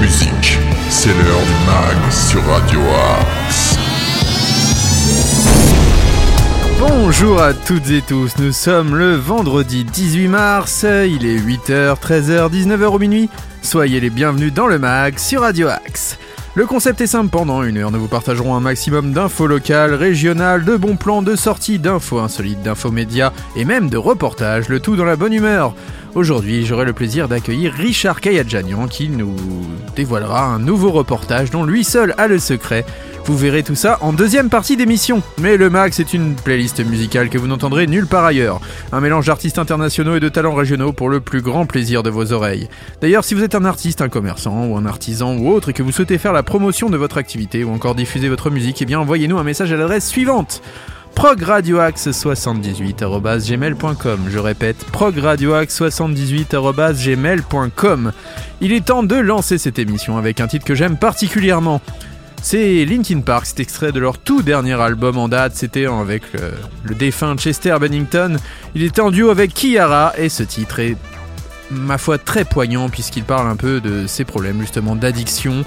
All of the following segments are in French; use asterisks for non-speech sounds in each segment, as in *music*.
Musique, c'est l'heure du mag sur Radio Axe. Bonjour à toutes et tous, nous sommes le vendredi 18 mars, il est 8h, 13h, 19h au minuit. Soyez les bienvenus dans le mag sur Radio Axe. Le concept est simple, pendant une heure nous vous partagerons un maximum d'infos locales, régionales, de bons plans, de sorties, d'infos insolites, d'infos médias et même de reportages, le tout dans la bonne humeur. Aujourd'hui, j'aurai le plaisir d'accueillir Richard Kayadjanian qui nous dévoilera un nouveau reportage dont lui seul a le secret. Vous verrez tout ça en deuxième partie d'émission. Mais le Max est une playlist musicale que vous n'entendrez nulle part ailleurs. Un mélange d'artistes internationaux et de talents régionaux pour le plus grand plaisir de vos oreilles. D'ailleurs, si vous êtes un artiste, un commerçant ou un artisan ou autre et que vous souhaitez faire la promotion de votre activité ou encore diffuser votre musique, eh bien envoyez-nous un message à l'adresse suivante progradioaxe78.gmail.com Je répète, progradioaxe78.gmail.com Il est temps de lancer cette émission avec un titre que j'aime particulièrement. C'est Linkin Park, c'est extrait de leur tout dernier album en date, c'était avec le, le, défunt Chester Bennington. Il était en duo avec Kiara et ce titre est, ma foi, très poignant puisqu'il parle un peu de ses problèmes justement d'addiction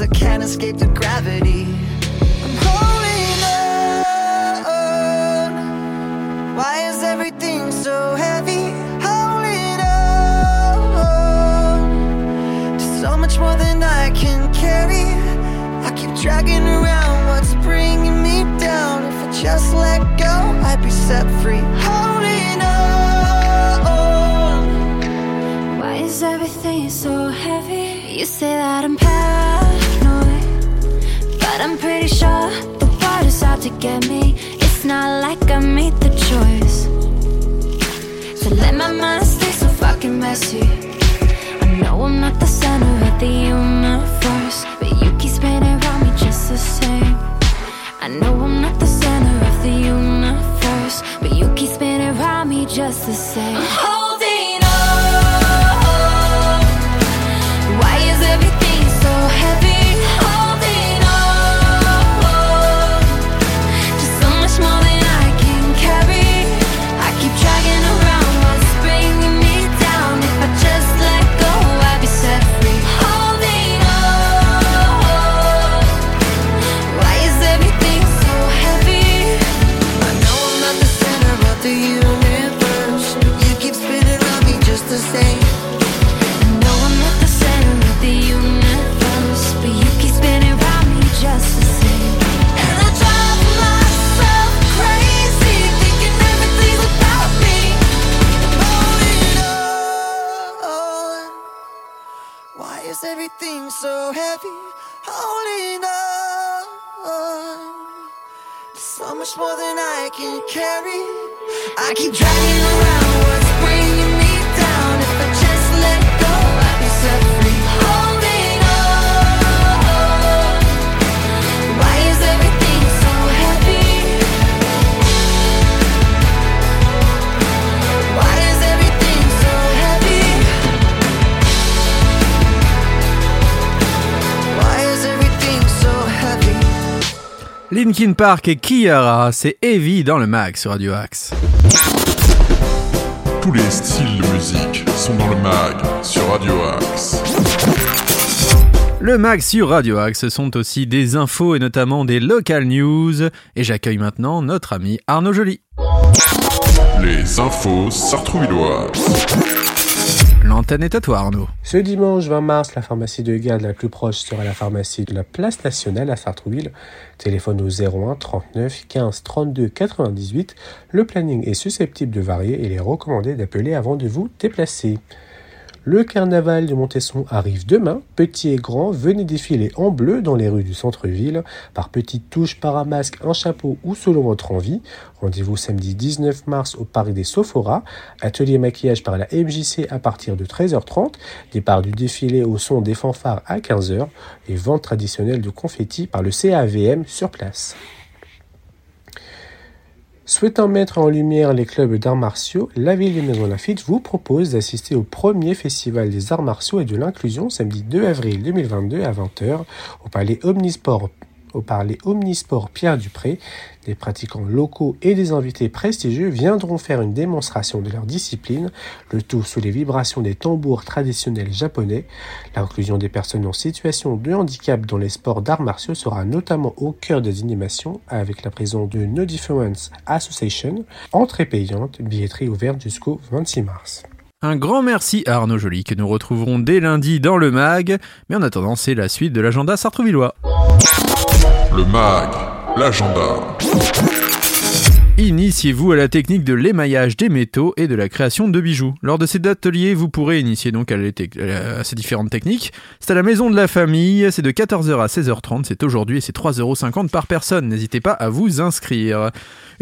I can't escape the gravity. I'm holding on. Why is everything so heavy? Holding on to so much more than I can carry. I keep dragging around what's bringing me down. If I just let go, I'd be set free. Holding on. Why is everything so heavy? You say that I'm sure the world is out to get me. It's not like I made the choice. So let my mind stay so fucking messy. I know I'm not the center of the universe, but you keep spinning around me just the same. I know I'm not the center of the universe, but you keep spinning around me just the same. I'm *gasps* oh. So much more than I can carry. I keep dragging around Linkin Park et Kiara, c'est Heavy dans le mag sur Radio Axe. Tous les styles de musique sont dans le mag sur Radio Axe. Le mag sur Radio Axe sont aussi des infos et notamment des local news. Et j'accueille maintenant notre ami Arnaud Joly. Les infos sartrouvilloises. L'antenne est à toi Arnaud. Ce dimanche 20 mars, la pharmacie de garde la plus proche sera la pharmacie de la place nationale à Sartrouville. Téléphone au 01 39 15 32 98. Le planning est susceptible de varier et il est recommandé d'appeler avant de vous déplacer. Le carnaval de Montesson arrive demain. Petits et grands, venez défiler en bleu dans les rues du centre-ville. Par petites touches, par un masque, un chapeau ou selon votre envie. Rendez-vous samedi 19 mars au Parc des Sophoras. Atelier maquillage par la MJC à partir de 13h30. Départ du défilé au son des fanfares à 15h. Et vente traditionnelle de confettis par le CAVM sur place. Souhaitant mettre en lumière les clubs d'arts martiaux, la ville de Maison Lafitte vous propose d'assister au premier festival des arts martiaux et de l'inclusion samedi 2 avril 2022 à 20h au palais Omnisport au parler Omnisport Pierre Dupré. Des pratiquants locaux et des invités prestigieux viendront faire une démonstration de leur discipline, le tout sous les vibrations des tambours traditionnels japonais. L'inclusion des personnes en situation de handicap dans les sports d'arts martiaux sera notamment au cœur des animations avec la présence de No Difference Association, entrée payante, billetterie ouverte jusqu'au 26 mars. Un grand merci à Arnaud Joly que nous retrouverons dès lundi dans le MAG. Mais en attendant, c'est la suite de l'agenda sartrouvillois. Le MAG, l'agenda. Initiez-vous à la technique de l'émaillage des métaux et de la création de bijoux. Lors de cet atelier, vous pourrez initier donc à, à ces différentes techniques. C'est à la maison de la famille, c'est de 14h à 16h30, c'est aujourd'hui et c'est 3,50€ par personne. N'hésitez pas à vous inscrire.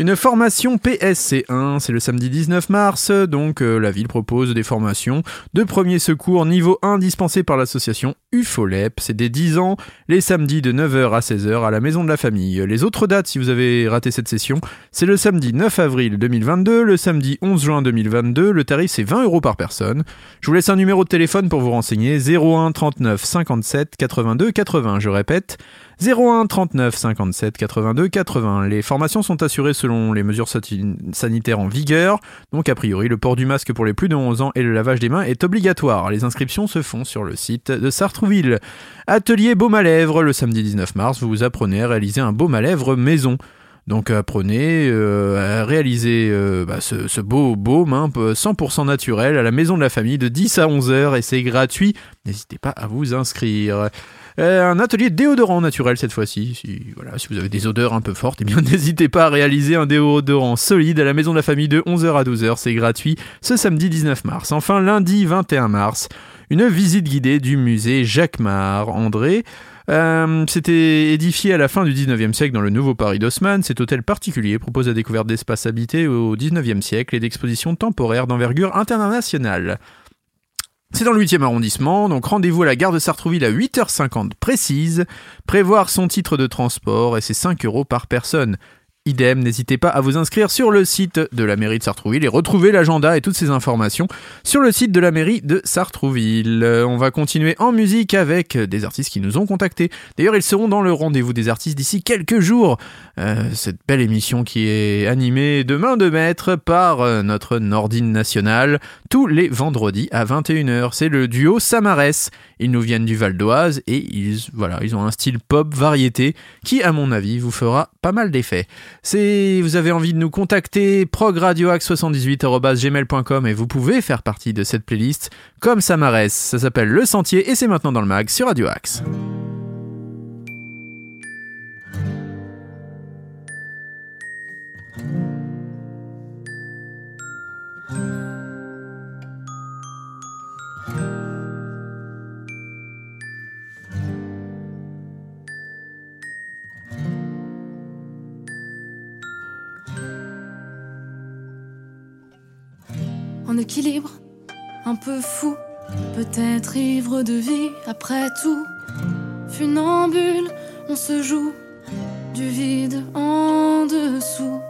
Une formation PSC1, c'est le samedi 19 mars, donc euh, la ville propose des formations de premier secours niveau 1 dispensées par l'association UFOLEP. C'est dès 10 ans, les samedis de 9h à 16h à la maison de la famille. Les autres dates, si vous avez raté cette session, c'est le samedi 9 avril 2022, le samedi 11 juin 2022, le tarif c'est 20 euros par personne. Je vous laisse un numéro de téléphone pour vous renseigner, 01 39 57 82 80, je répète, 01 39 57 82 80. Les formations sont assurées selon les mesures sanitaires en vigueur, donc a priori le port du masque pour les plus de 11 ans et le lavage des mains est obligatoire. Les inscriptions se font sur le site de Sartrouville. Atelier baume à lèvres, le samedi 19 mars, vous apprenez à réaliser un baume à lèvres maison. Donc apprenez euh, à réaliser euh, bah, ce, beau baume hein, 100% naturel à la maison de la famille de 10 à 11 heures et c'est gratuit. N'hésitez pas à vous inscrire. Euh, un atelier déodorant naturel cette fois-ci. Si, vous avez des odeurs un peu fortes, eh *laughs* n'hésitez pas à réaliser un déodorant solide à la maison de la famille de 11h à 12h. C'est gratuit ce samedi 19 mars. Enfin lundi 21 mars, une visite guidée du musée Jacquemart. André euh, C'était édifié à la fin du 19e siècle dans le nouveau Paris d'Haussmann. Cet hôtel particulier propose la découverte d'espaces habités au 19e siècle et d'expositions temporaires d'envergure internationale. C'est dans le 8e arrondissement, donc rendez-vous à la gare de Sartrouville à 8h50 précise. Prévoir son titre de transport et c'est 5 euros par personne. Idem, n'hésitez pas à vous inscrire sur le site de la mairie de Sartrouville et retrouver l'agenda et toutes ces informations sur le site de la mairie de Sartrouville. Euh, On va continuer en musique avec des artistes qui nous ont contactés. D'ailleurs, ils seront dans le rendez-vous des artistes d'ici quelques jours. Euh, cette belle émission qui est animée de main de maître par euh, notre Nordine nationale tous les vendredis à 21h. C'est le duo Samarès. Ils nous viennent du Val d'Oise et ils, voilà, ils ont un style pop variété qui, à mon avis, vous fera pas mal d'effets. Si vous avez envie de nous contacter, progradioaxe78.gmail.com et vous pouvez faire partie de cette playlist comme Samarès. Ça s'appelle Le Sentier et c'est maintenant dans le mag sur Radio Axe. Un peu fou, peut-être ivre de vie après tout. Funambule, on se joue du vide en dessous.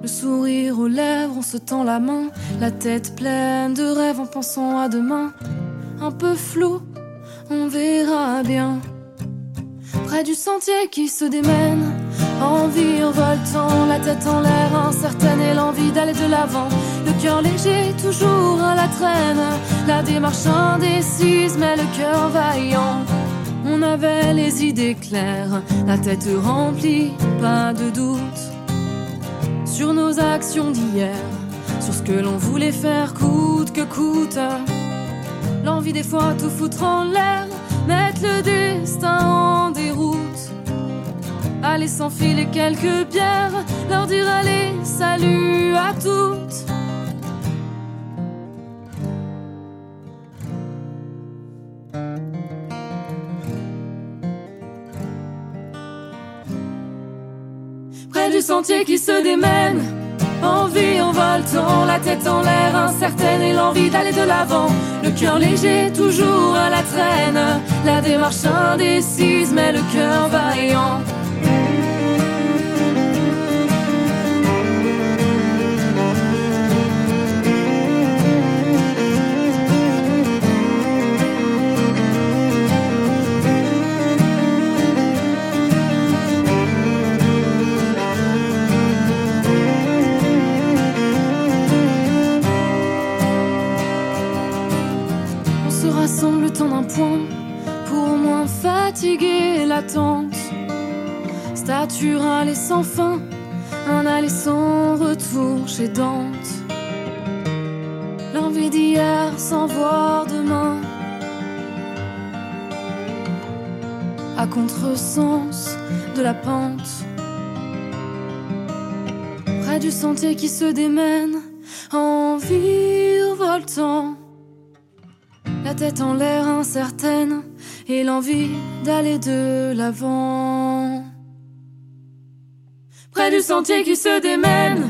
Le sourire aux lèvres, on se tend la main, la tête pleine de rêves en pensant à demain. Un peu flou, on verra bien. Près du sentier qui se démène, en virevoltant, la tête en l'air, incertaine et l'envie d'aller de l'avant. Le cœur léger, toujours à la traîne. La démarche indécise, mais le cœur vaillant. On avait les idées claires, la tête remplie, pas de doute. Sur nos actions d'hier, sur ce que l'on voulait faire coûte que coûte. L'envie des fois tout foutre en l'air, mettre le destin en déroute. Allez s'enfiler quelques bières, leur dire allez, salut à toutes. Près du sentier qui se démène, envie en voletant, la tête en l'air incertaine et l'envie d'aller de l'avant. Le cœur léger, toujours à la traîne, la démarche indécise, mais le cœur vaillant. Temps d'un point pour moins fatiguer l'attente. Stature aller sans fin, un aller sans retour chez Dante. L'envie d'hier sans voir demain. À contresens de la pente. Près du sentier qui se démène en virevoltant. La tête en l'air incertaine et l'envie d'aller de l'avant. Près du sentier qui se démène,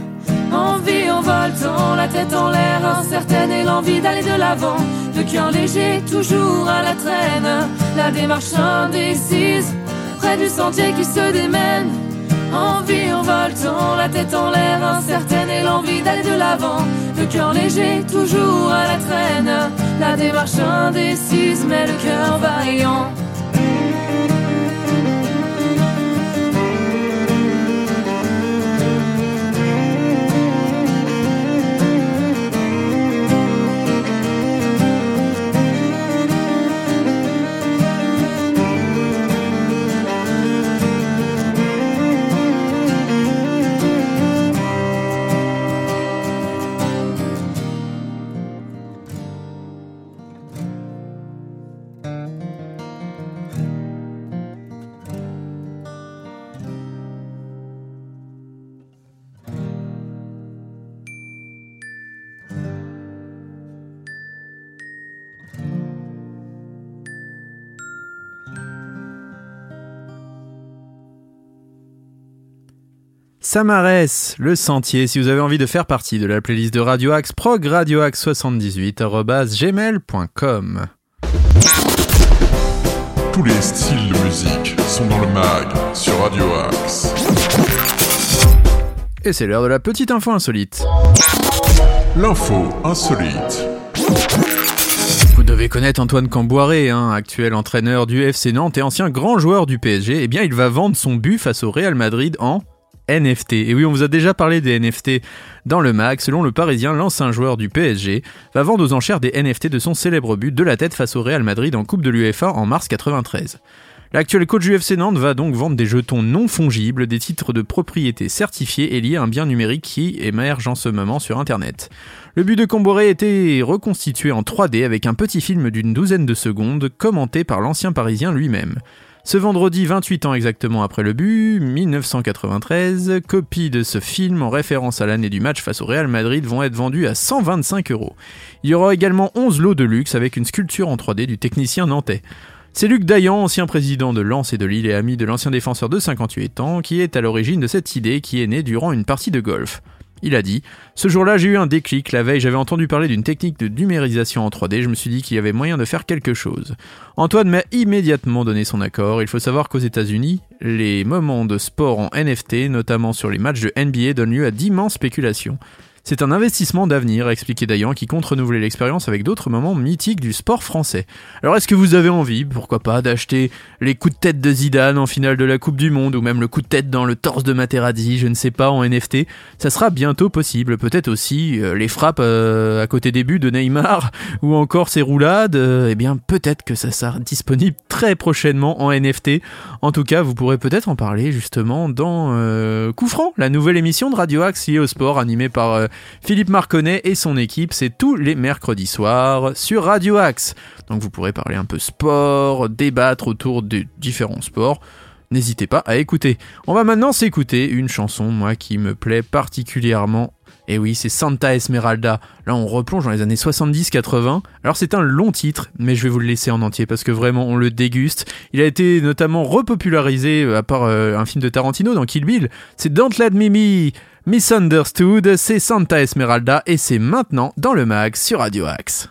envie en voltant, la tête en l'air incertaine et l'envie d'aller de l'avant. Le cœur léger, toujours à la traîne, la démarche indécise. Près du sentier qui se démène, envie en voltant, la tête en l'air incertaine et l'envie d'aller de l'avant. Le cœur léger, toujours à la traîne, la démarche indécise, mais le cœur vaillant. Samarès, le sentier, si vous avez envie de faire partie de la playlist de Radio Axe, prog radioaxe78.gmail.com. Tous les styles de musique sont dans le mag sur Radio Axe. Et c'est l'heure de la petite info insolite. L'info insolite. Vous devez connaître Antoine Camboiré, hein, actuel entraîneur du FC Nantes et ancien grand joueur du PSG. Eh bien, il va vendre son but face au Real Madrid en NFT. Et oui, on vous a déjà parlé des NFT dans le mag. Selon le Parisien, l'ancien joueur du PSG va vendre aux enchères des NFT de son célèbre but de la tête face au Real Madrid en Coupe de l'UEFA en mars 93. L'actuel coach du FC Nantes va donc vendre des jetons non fongibles, des titres de propriété certifiés et liés à un bien numérique qui émerge en ce moment sur Internet. Le but de Comboré était reconstitué en 3D avec un petit film d'une douzaine de secondes, commenté par l'ancien parisien lui-même. Ce vendredi 28 ans exactement après le but, 1993, copies de ce film en référence à l'année du match face au Real Madrid vont être vendues à 125 euros. Il y aura également 11 lots de luxe avec une sculpture en 3D du technicien nantais. C'est Luc Dayan, ancien président de Lens et de Lille et ami de l'ancien défenseur de 58 ans, qui est à l'origine de cette idée qui est née durant une partie de golf. Il a dit Ce jour-là, j'ai eu un déclic. La veille, j'avais entendu parler d'une technique de numérisation en 3D. Je me suis dit qu'il y avait moyen de faire quelque chose. Antoine m'a immédiatement donné son accord. Il faut savoir qu'aux États-Unis, les moments de sport en NFT, notamment sur les matchs de NBA, donnent lieu à d'immenses spéculations. C'est un investissement d'avenir, a expliqué Dayan, qui compte renouveler l'expérience avec d'autres moments mythiques du sport français. Alors est-ce que vous avez envie, pourquoi pas, d'acheter les coups de tête de Zidane en finale de la Coupe du Monde, ou même le coup de tête dans le torse de Materazzi, je ne sais pas, en NFT Ça sera bientôt possible. Peut-être aussi euh, les frappes euh, à côté des buts de Neymar, *laughs* ou encore ses roulades, euh, eh bien peut-être que ça sera disponible très prochainement en NFT. En tout cas, vous pourrez peut-être en parler justement dans euh, Coup Franc, la nouvelle émission de Radio Axe liée au sport, animée par... Philippe Marconnet et son équipe, c'est tous les mercredis soirs sur Radio Axe. Donc vous pourrez parler un peu sport, débattre autour de différents sports. N'hésitez pas à écouter. On va maintenant s'écouter une chanson, moi, qui me plaît particulièrement et oui, c'est Santa Esmeralda. Là, on replonge dans les années 70-80. Alors, c'est un long titre, mais je vais vous le laisser en entier parce que vraiment, on le déguste. Il a été notamment repopularisé euh, à part euh, un film de Tarantino dans Kill Bill. C'est Don't Let Mimi Misunderstood, c'est Santa Esmeralda et c'est maintenant dans le mag sur Radio Axe.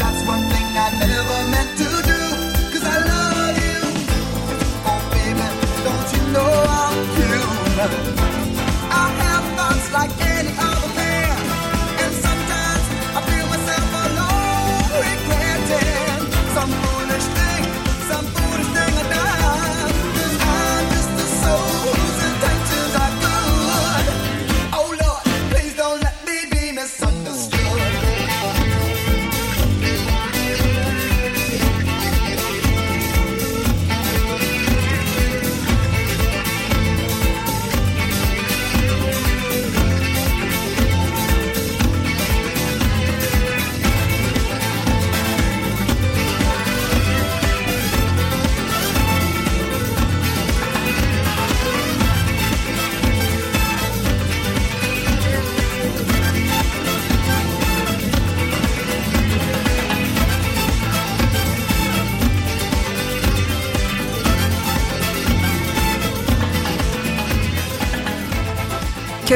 That's one thing I never meant to do.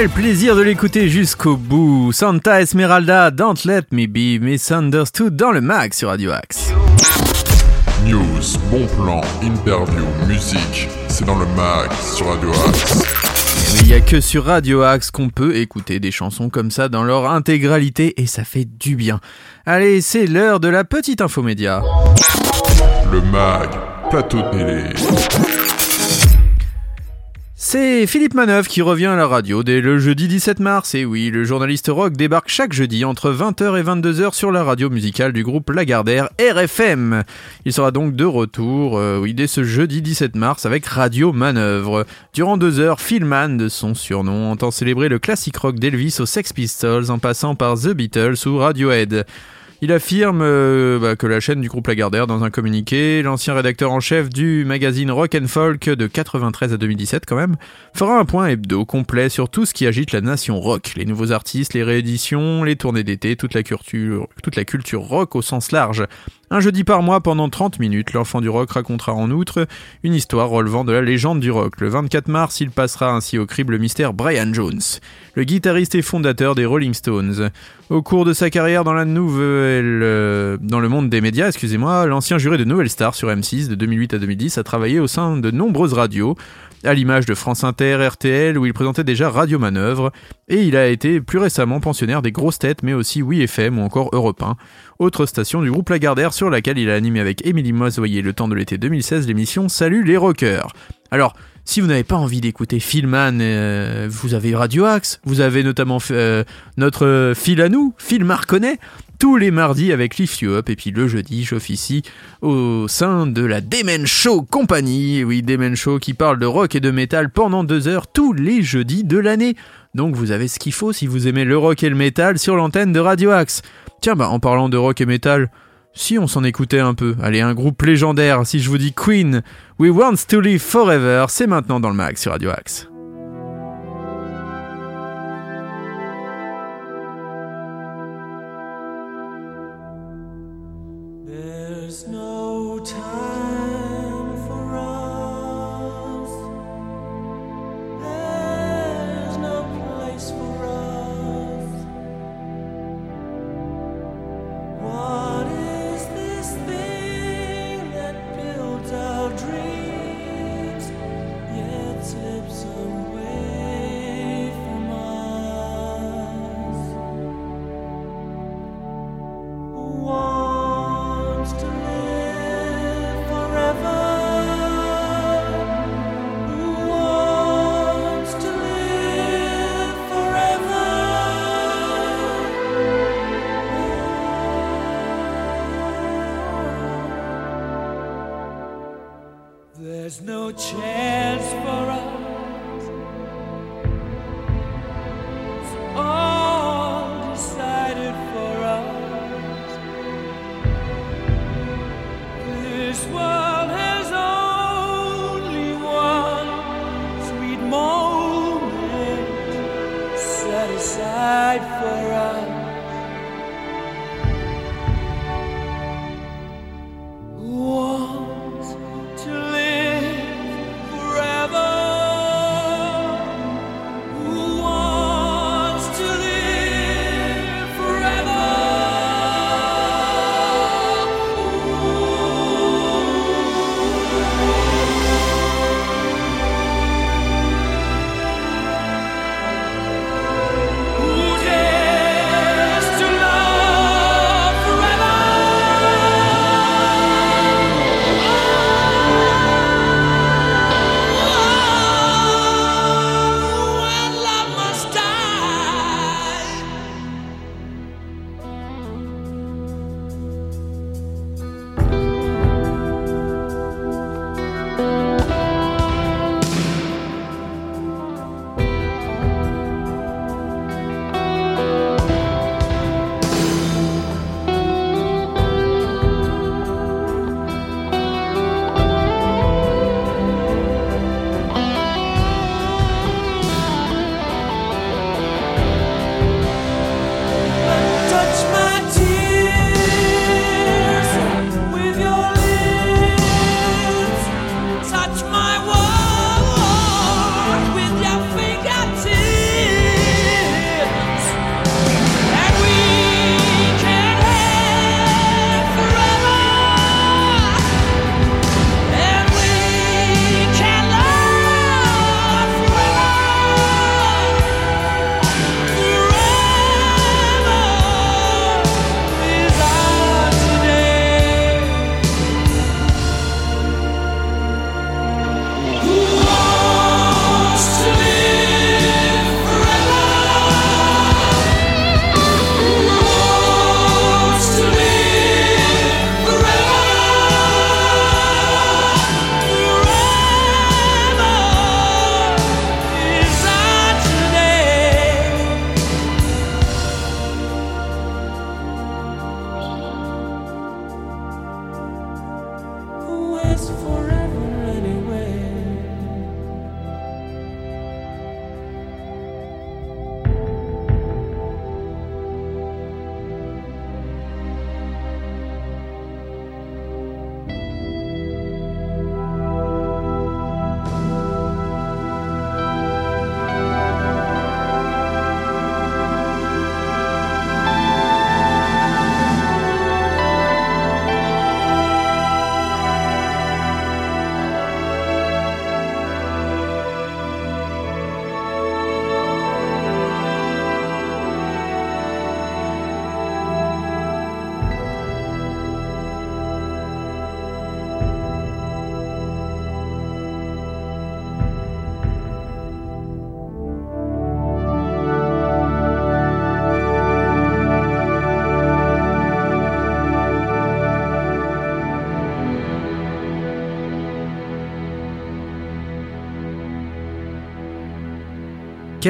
Quel plaisir de l'écouter jusqu'au bout. Santa Esmeralda, Don't Let Me Be Misunderstood dans le mag sur Radio Axe. News, bon plan, interview, musique, c'est dans le mag sur Radio Axe. Mais il n'y a que sur Radio Axe qu'on peut écouter des chansons comme ça dans leur intégralité et ça fait du bien. Allez, c'est l'heure de la petite infomédia. Le mag, plateau télé. C'est Philippe Manœuvre qui revient à la radio dès le jeudi 17 mars. Et oui, le journaliste rock débarque chaque jeudi entre 20h et 22h sur la radio musicale du groupe Lagardère RFM. Il sera donc de retour, euh, oui, dès ce jeudi 17 mars avec Radio Manœuvre. Durant deux heures, Philman, de son surnom, entend célébrer le classique rock d'Elvis aux Sex Pistols en passant par The Beatles ou Radiohead. Il affirme euh, bah, que la chaîne du groupe Lagardère, dans un communiqué, l'ancien rédacteur en chef du magazine Rock Folk de 93 à 2017 quand même, fera un point hebdo complet sur tout ce qui agite la nation rock, les nouveaux artistes, les rééditions, les tournées d'été, toute la culture rock au sens large. Un jeudi par mois pendant 30 minutes, l'enfant du rock racontera en outre une histoire relevant de la légende du rock. Le 24 mars, il passera ainsi au crible le mystère Brian Jones, le guitariste et fondateur des Rolling Stones. Au cours de sa carrière dans la nouvelle, euh, dans le monde des médias, excusez-moi, l'ancien juré de Nouvelle Star sur M6 de 2008 à 2010 a travaillé au sein de nombreuses radios, à l'image de France Inter, RTL, où il présentait déjà Radio Manœuvre, et il a été plus récemment pensionnaire des grosses têtes, mais aussi Oui FM ou encore Europe 1, autre station du groupe Lagardère sur laquelle il a animé avec Émilie Moisoyer le temps de l'été 2016 l'émission Salut les rockers. Alors, si vous n'avez pas envie d'écouter Philman, euh, vous avez Radio Axe, vous avez notamment euh, notre Phil à nous, Phil Marconnet, tous les mardis avec Lift You Up, et puis le jeudi, j'officie au sein de la Demen Show Company, oui, Demen Show qui parle de rock et de métal pendant deux heures tous les jeudis de l'année. Donc vous avez ce qu'il faut si vous aimez le rock et le métal sur l'antenne de Radio Axe. Tiens, bah en parlant de rock et métal, si on s'en écoutait un peu, allez, un groupe légendaire, si je vous dis Queen, We Want to Live Forever, c'est maintenant dans le mag sur Radio Axe.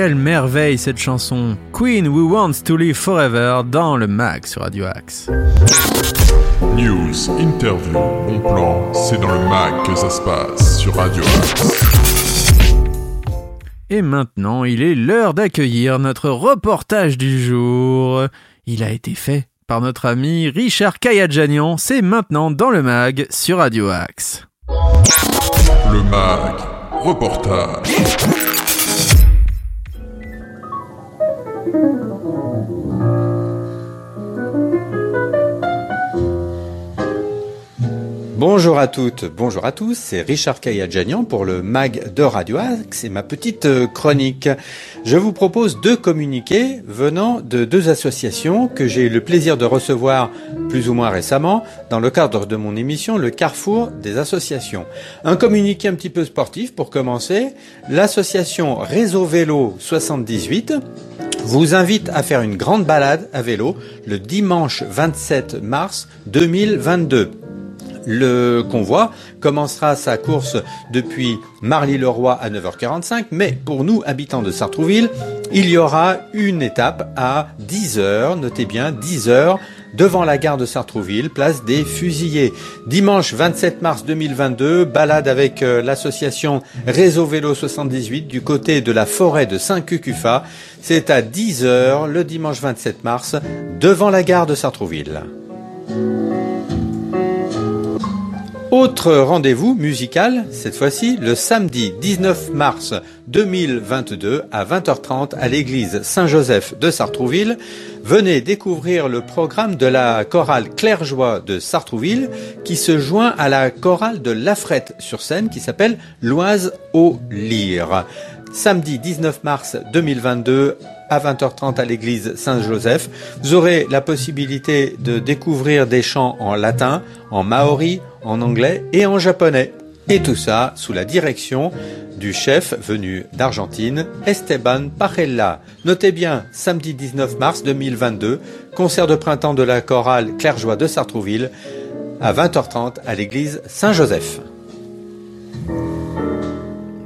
Quelle merveille cette chanson Queen Who Wants to Live Forever dans le mag sur Radio Axe. News, interview, bon plan, c'est dans le mag que ça se passe sur Radio Axe. Et maintenant, il est l'heure d'accueillir notre reportage du jour. Il a été fait par notre ami Richard Kayadjanian. C'est maintenant dans le mag sur Radio Axe. Le mag, reportage. Thank you. Bonjour à toutes, bonjour à tous, c'est Richard Kayadjanian pour le MAG de Radio Axe et ma petite euh, chronique. Je vous propose deux communiqués venant de deux associations que j'ai eu le plaisir de recevoir plus ou moins récemment dans le cadre de mon émission Le Carrefour des associations. Un communiqué un petit peu sportif pour commencer. L'association Réseau Vélo 78 vous invite à faire une grande balade à vélo le dimanche 27 mars 2022. Le convoi commencera sa course depuis Marly-le-Roi à 9h45, mais pour nous, habitants de Sartrouville, il y aura une étape à 10h, notez bien 10h, devant la gare de Sartrouville, place des Fusillés. Dimanche 27 mars 2022, balade avec euh, l'association Réseau Vélo 78 du côté de la forêt de Saint-Cucufa. C'est à 10h le dimanche 27 mars, devant la gare de Sartrouville. Autre rendez-vous musical, cette fois-ci le samedi 19 mars 2022 à 20h30 à l'église Saint-Joseph de Sartrouville. Venez découvrir le programme de la chorale Claire-Joie de Sartrouville qui se joint à la chorale de Lafrette sur scène qui s'appelle L'Oise au Lyre. Samedi 19 mars 2022 à 20h30 à l'église Saint-Joseph. Vous aurez la possibilité de découvrir des chants en latin, en maori, en anglais et en japonais. Et tout ça sous la direction du chef venu d'Argentine, Esteban Pajella. Notez bien, samedi 19 mars 2022, concert de printemps de la chorale Claire-Joie de Sartrouville à 20h30 à l'église Saint-Joseph.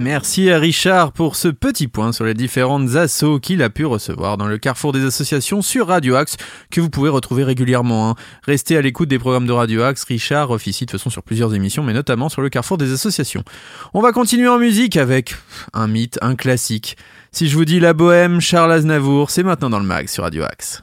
Merci à Richard pour ce petit point sur les différentes assauts qu'il a pu recevoir dans le carrefour des associations sur Radio Axe que vous pouvez retrouver régulièrement. hein. Restez à l'écoute des programmes de Radio Axe. Richard officie de façon sur plusieurs émissions, mais notamment sur le carrefour des associations. On va continuer en musique avec un mythe, un classique. Si je vous dis la bohème, Charles Aznavour, c'est maintenant dans le mag sur Radio Axe.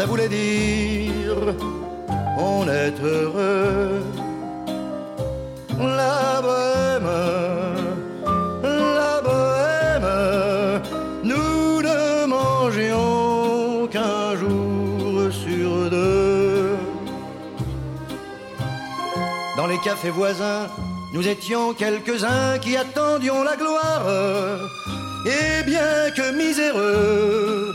Ça voulait dire on est heureux. La bohème, la bohème, nous ne mangions qu'un jour sur deux. Dans les cafés voisins, nous étions quelques-uns qui attendions la gloire. Et bien que miséreux,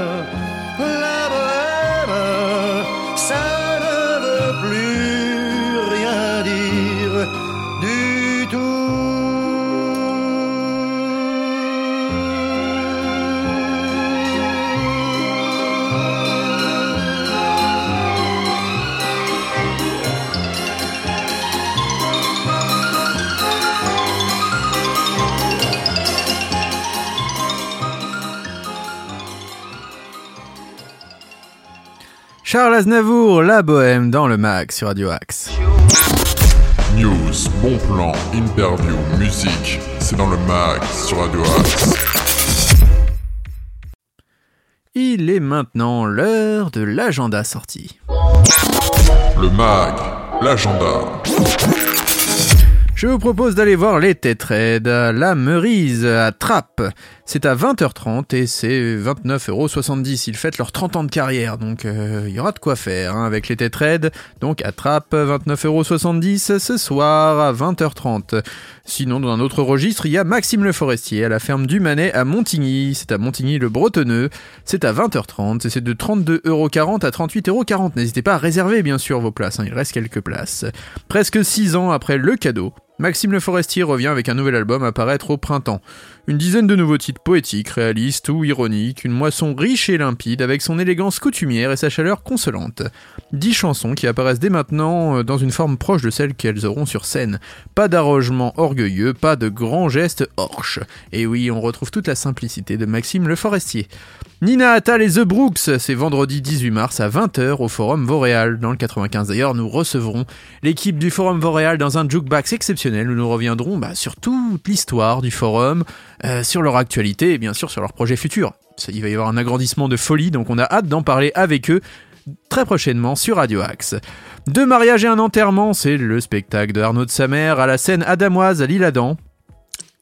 Charles Aznavour, La Bohème dans le mag sur Radio Axe. News, bon plan, interview, musique, c'est dans le mag sur Radio Axe. Il est maintenant l'heure de l'agenda sorti. Le mag, l'agenda. Je vous propose d'aller voir les Tétraides à la Meurise à Trappes. C'est à 20h30 et c'est 29,70€. Ils fêtent leurs 30 ans de carrière, donc euh, il y aura de quoi faire hein, avec les Tétraides. Donc à Trappes, 29,70€ ce soir à 20h30. Sinon, dans un autre registre, il y a Maxime Le Forestier à la ferme du Manet à Montigny. C'est à Montigny-le-Bretonneux. C'est à 20h30 et c'est de 32,40€ à 38,40€. N'hésitez pas à réserver bien sûr vos places, hein, il reste quelques places. Presque 6 ans après le cadeau. Maxime Le Forestier revient avec un nouvel album à paraître au printemps. Une dizaine de nouveaux titres poétiques, réalistes ou ironiques, une moisson riche et limpide avec son élégance coutumière et sa chaleur consolante. Dix chansons qui apparaissent dès maintenant euh, dans une forme proche de celle qu'elles auront sur scène. Pas d'arrogement orgueilleux, pas de grands gestes orches. Et oui, on retrouve toute la simplicité de Maxime Le Forestier. Nina Attal et The Brooks, c'est vendredi 18 mars à 20h au Forum Voreal. Dans le 95 d'ailleurs, nous recevrons l'équipe du Forum Voreal dans un jukebox exceptionnel où nous reviendrons bah, sur toute l'histoire du forum, euh, sur leur actualité et bien sûr sur leurs projets futurs. Il va y avoir un agrandissement de folie, donc on a hâte d'en parler avec eux très prochainement sur Radio Axe. Deux mariages et un enterrement, c'est le spectacle de Arnaud de Samer à la scène adamoise à l'Île-Adam.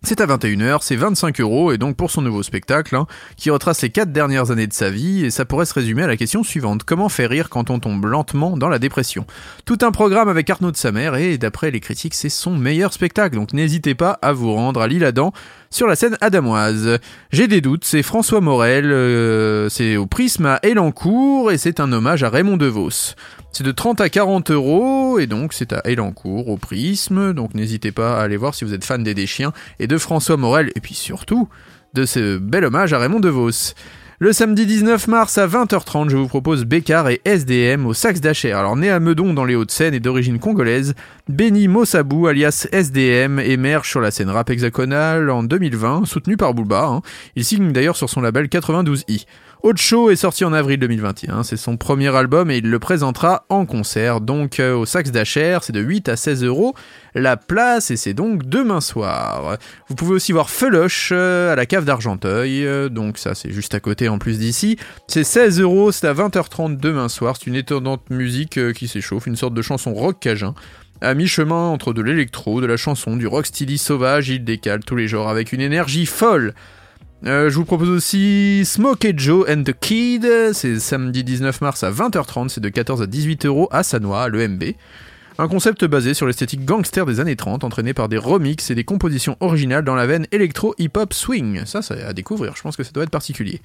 C'est à 21h, c'est 25 euros, et donc pour son nouveau spectacle, hein, qui retrace les 4 dernières années de sa vie, et ça pourrait se résumer à la question suivante. Comment faire rire quand on tombe lentement dans la dépression? Tout un programme avec Arnaud de Samer, et d'après les critiques, c'est son meilleur spectacle, donc n'hésitez pas à vous rendre à l'Île-Adam sur la scène adamoise. J'ai des doutes, c'est François Morel, euh, c'est au Prisme à Elancourt, et c'est un hommage à Raymond DeVos. C'est de 30 à 40 euros, et donc c'est à Elancourt, au Prisme, donc n'hésitez pas à aller voir si vous êtes fan des Deschiens, et de François Morel, et puis surtout, de ce bel hommage à Raymond DeVos. Le samedi 19 mars à 20h30, je vous propose Bécard et SDM au Sax d'Acher. Alors né à Meudon dans les Hauts-de-Seine et d'origine congolaise, Benny Mossabou alias SDM émerge sur la scène rap hexagonale en 2020, soutenu par Booba. hein. Il signe d'ailleurs sur son label 92i. Ocho est sorti en avril 2021, c'est son premier album et il le présentera en concert, donc euh, au Sax d'Acher, c'est de 8 à 16 euros la place et c'est donc demain soir. Vous pouvez aussi voir Feloche euh, à la cave d'Argenteuil, euh, donc ça c'est juste à côté en plus d'ici. C'est 16 euros, c'est à 20h30 demain soir, c'est une étonnante musique qui s'échauffe, une sorte de chanson rock cajun. À mi-chemin entre de l'électro, de la chanson, du rock stylé sauvage, il décale tous les genres avec une énergie folle. Euh, je vous propose aussi Smoke Joe and the Kid, c'est samedi 19 mars à 20h30, c'est de 14 à 18 euros à Sanois, à l'EMB. Un concept basé sur l'esthétique gangster des années 30, entraîné par des remixes et des compositions originales dans la veine électro-hip-hop swing. Ça, c'est à découvrir, je pense que ça doit être particulier.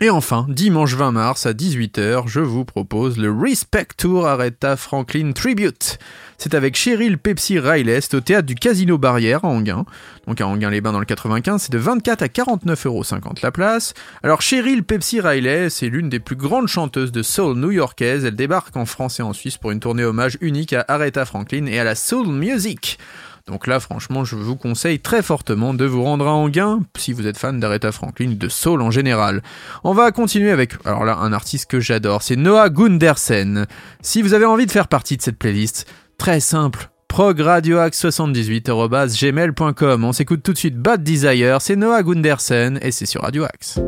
Et enfin, dimanche 20 mars à 18h, je vous propose le Respect Tour Aretha Franklin Tribute. C'est avec Cheryl Pepsi Riley, c'est au théâtre du Casino Barrière à Anguin. Donc à Anguin-les-Bains dans le 95, c'est de 24 à 49,50€ la place. Alors Cheryl Pepsi Riley, c'est l'une des plus grandes chanteuses de soul new-yorkaise. Elle débarque en France et en Suisse pour une tournée hommage unique à Aretha Franklin et à la soul music. Donc là, franchement, je vous conseille très fortement de vous rendre à Anguin si vous êtes fan d'Aretha Franklin, de soul en général. On va continuer avec, alors là, un artiste que j'adore, c'est Noah Gundersen. Si vous avez envie de faire partie de cette playlist, très simple. progradioaxe78.gmail.com On s'écoute tout de suite Bad Desire, c'est Noah Gundersen et c'est sur Radio Axe.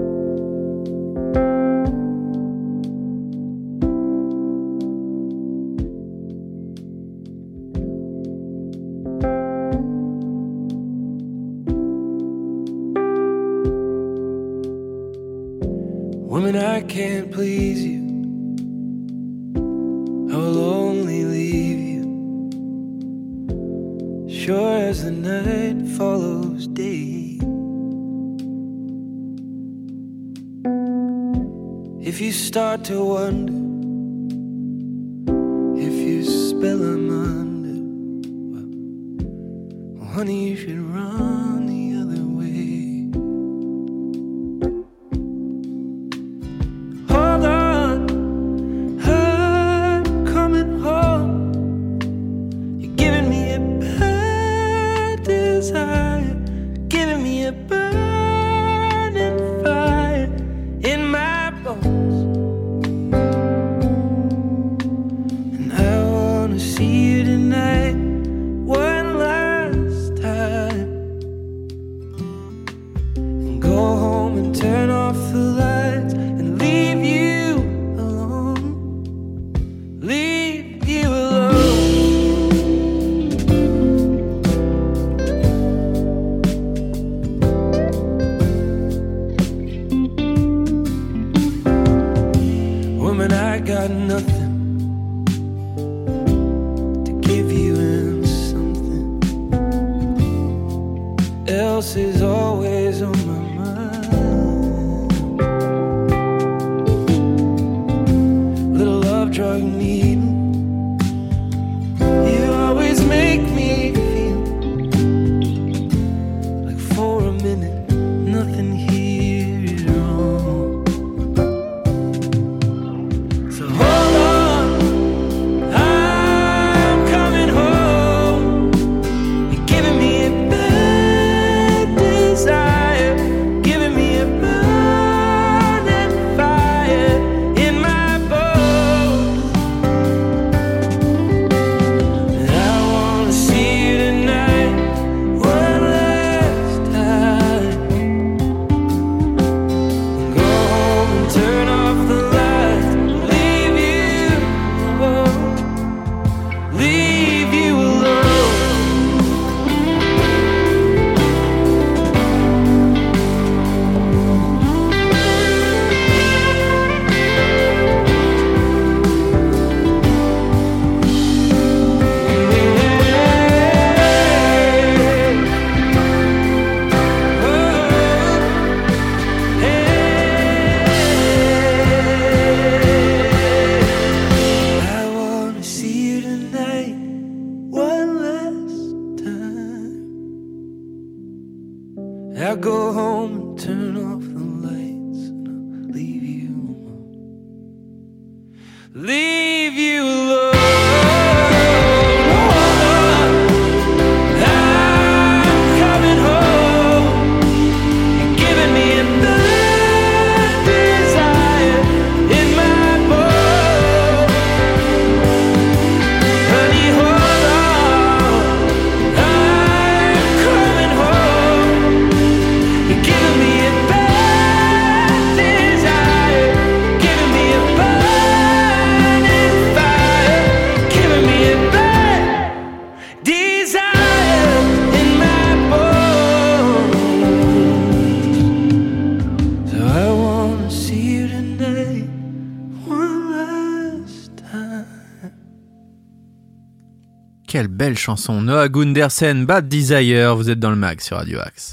Quelle chanson. Noah Gundersen, Bad Desire, vous êtes dans le mag sur Radio Axe.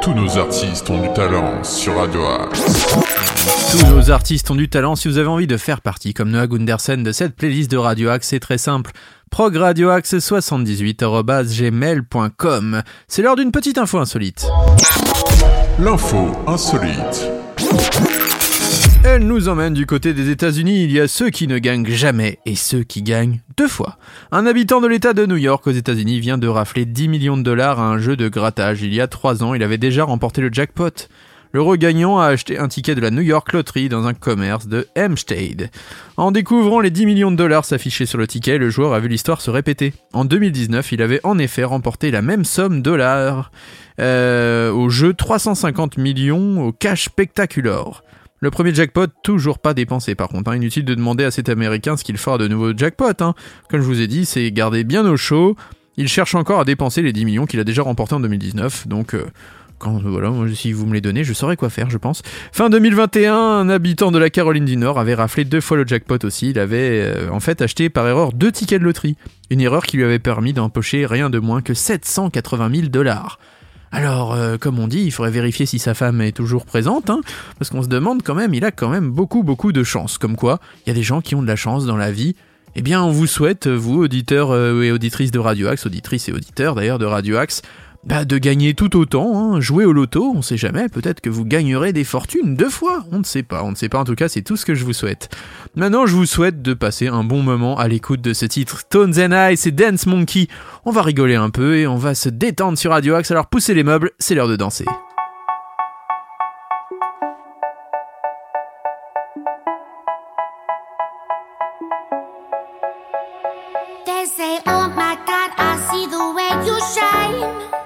Tous nos artistes ont du talent sur Radio Axe. Tous nos artistes ont du talent. Si vous avez envie de faire partie, comme Noah Gundersen, de cette playlist de Radio Axe, c'est très simple. progradioaxe78.gmail.com C'est l'heure d'une petite info insolite. L'info insolite. Elle nous emmène du côté des États-Unis. Il y a ceux qui ne gagnent jamais et ceux qui gagnent deux fois. Un habitant de l'État de New York aux États-Unis vient de rafler 10 millions de dollars à un jeu de grattage. Il y a trois ans, il avait déjà remporté le jackpot. Le regagnant a acheté un ticket de la New York Lottery dans un commerce de Hempstead. En découvrant les 10 millions de dollars s'afficher sur le ticket, le joueur a vu l'histoire se répéter. En 2019, il avait en effet remporté la même somme dollars euh, au jeu 350 millions au cash spectacular. Le premier jackpot, toujours pas dépensé par contre. hein. Inutile de demander à cet américain ce qu'il fera de nouveau jackpot. hein. Comme je vous ai dit, c'est garder bien au chaud. Il cherche encore à dépenser les 10 millions qu'il a déjà remportés en 2019. Donc, euh, quand, voilà, si vous me les donnez, je saurais quoi faire, je pense. Fin 2021, un habitant de la Caroline du Nord avait raflé deux fois le jackpot aussi. Il avait euh, en fait acheté par erreur deux tickets de loterie. Une erreur qui lui avait permis d'empocher rien de moins que 780 000 dollars. Alors, euh, comme on dit, il faudrait vérifier si sa femme est toujours présente, hein, parce qu'on se demande quand même, il a quand même beaucoup, beaucoup de chance. Comme quoi, il y a des gens qui ont de la chance dans la vie. Eh bien, on vous souhaite, vous, auditeurs euh, et auditrices de Radio Axe, auditrices et auditeurs d'ailleurs de Radio Axe, bah, de gagner tout autant, hein. jouer au loto, on sait jamais, peut-être que vous gagnerez des fortunes deux fois, on ne sait pas, on ne sait pas, en tout cas c'est tout ce que je vous souhaite. Maintenant je vous souhaite de passer un bon moment à l'écoute de ce titre, Tones and Ice et Dance Monkey, on va rigoler un peu et on va se détendre sur Radio Axe, alors poussez les meubles, c'est l'heure de danser. Oh I see the way you shine.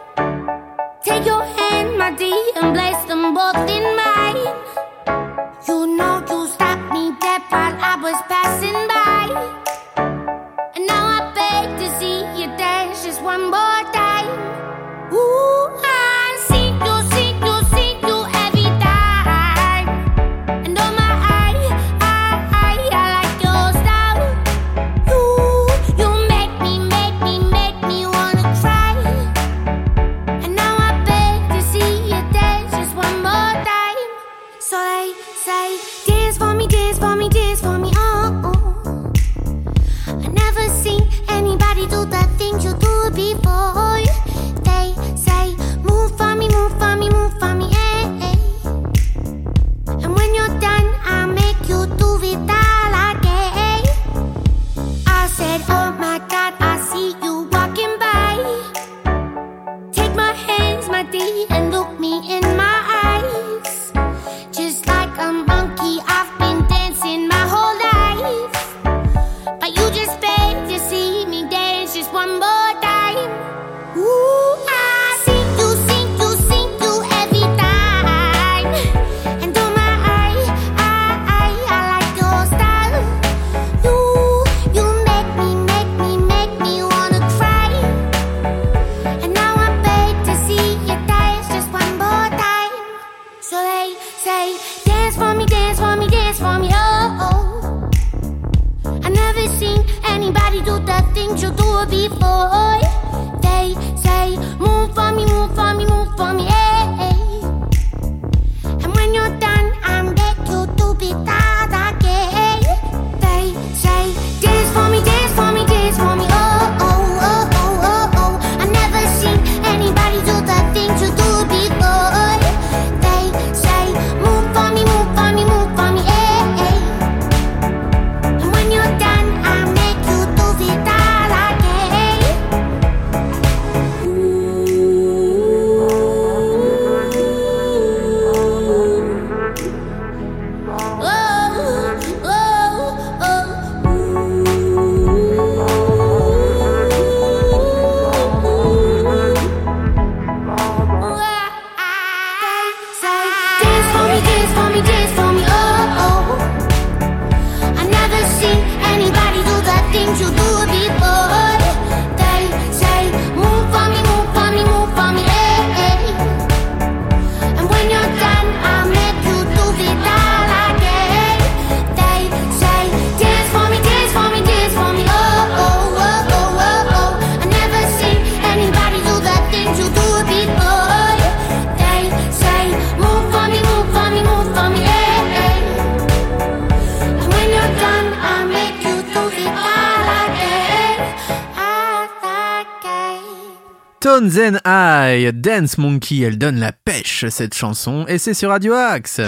Stones and I, Dance Monkey, elle donne la pêche cette chanson et c'est sur Radio Axe.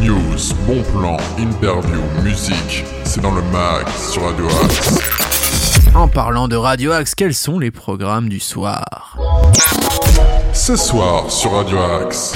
News, bon plan, interview, musique, c'est dans le mag sur Radio Axe. En parlant de Radio Axe, quels sont les programmes du soir? Ce soir sur Radio Axe.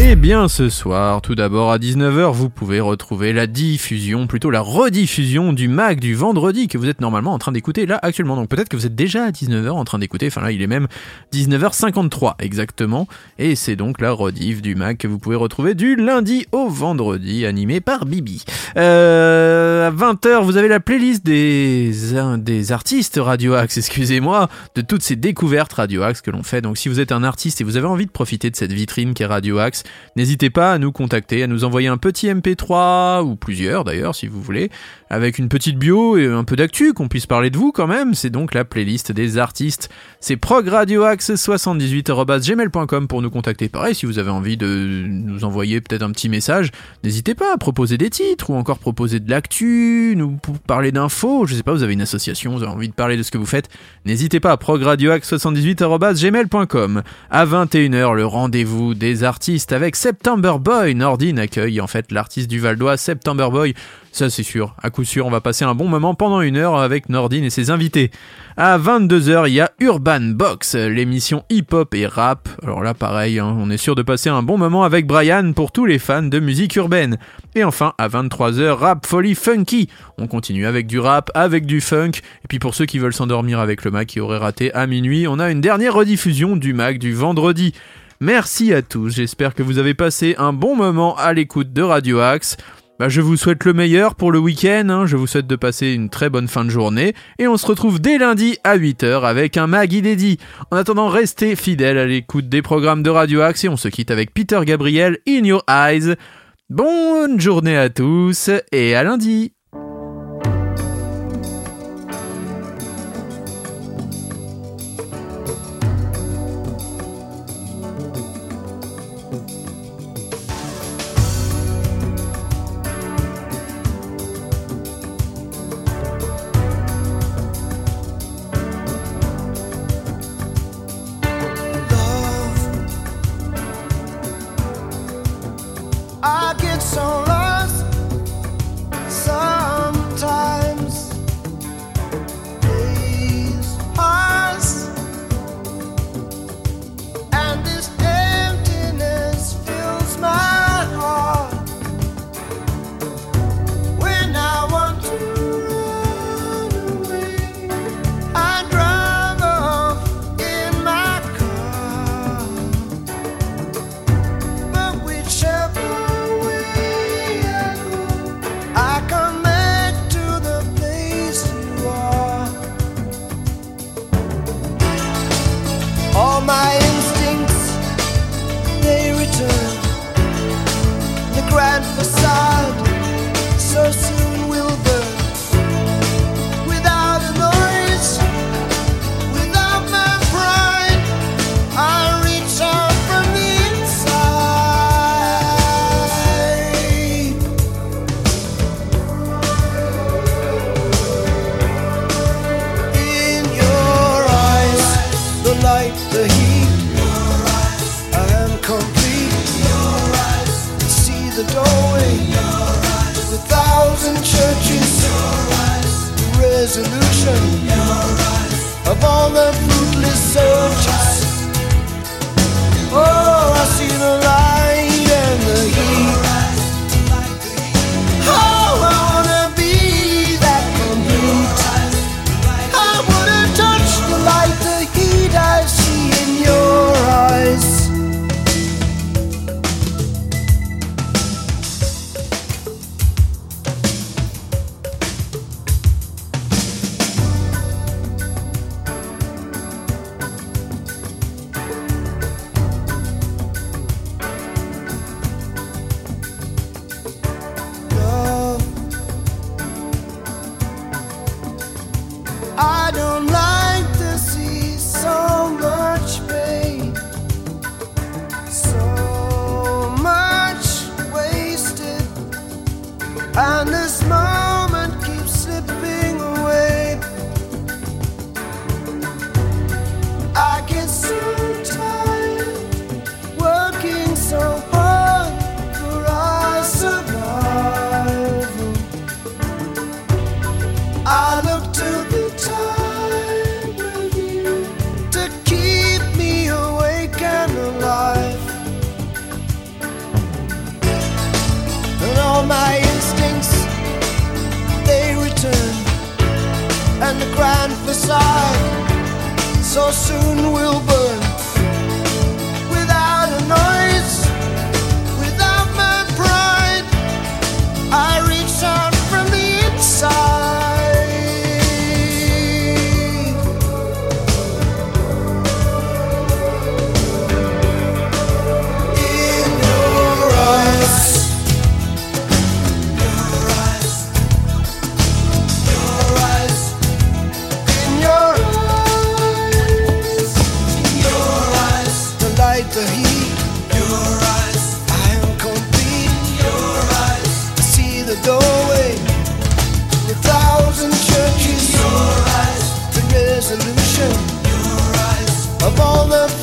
Eh bien ce soir, tout d'abord à 19h, vous pouvez retrouver la diffusion, plutôt la rediffusion du Mac du vendredi que vous êtes normalement en train d'écouter là actuellement. Donc peut-être que vous êtes déjà à 19h en train d'écouter, enfin là il est même 19h53 exactement. Et c'est donc la rediff du Mac que vous pouvez retrouver du lundi au vendredi, animé par Bibi. Euh, à 20h, vous avez la playlist des, des artistes Radio Axe, excusez-moi, de toutes ces découvertes Radio Axe que l'on fait. Donc si vous êtes un artiste et vous avez envie de profiter de cette vitrine qui est Radio Axe, N'hésitez pas à nous contacter, à nous envoyer un petit MP3, ou plusieurs d'ailleurs si vous voulez, avec une petite bio et un peu d'actu, qu'on puisse parler de vous quand même. C'est donc la playlist des artistes. C'est progradioaxe78.gmail.com pour nous contacter. Pareil, si vous avez envie de nous envoyer peut-être un petit message, n'hésitez pas à proposer des titres ou encore proposer de l'actu, nous parler d'infos. Je sais pas, vous avez une association, vous avez envie de parler de ce que vous faites. N'hésitez pas à progradioaxe78.gmail.com. À 21h, le rendez-vous des artistes avec September Boy. Nordine accueille en fait l'artiste du Val d'Oise, September Boy. Ça c'est sûr, à coup sûr, on va passer un bon moment pendant une heure avec Nordine et ses invités. À 22h, il y a Urban Box, l'émission hip-hop et rap. Alors là pareil, hein, on est sûr de passer un bon moment avec Brian pour tous les fans de musique urbaine. Et enfin, à 23h, Rap Folie Funky. On continue avec du rap, avec du funk. Et puis pour ceux qui veulent s'endormir avec le Mac qui aurait raté à minuit, on a une dernière rediffusion du Mac du vendredi. Merci à tous, j'espère que vous avez passé un bon moment à l'écoute de Radio Axe. Bah, je vous souhaite le meilleur pour le week-end, hein. je vous souhaite de passer une très bonne fin de journée, et on se retrouve dès lundi à 8h avec un Mag inédit. En attendant, restez fidèles à l'écoute des programmes de Radio Axe et on se quitte avec Peter Gabriel, In Your Eyes. Bonne journée à tous et à lundi the grand facade so soon will burn. solution. Your eyes. Of all the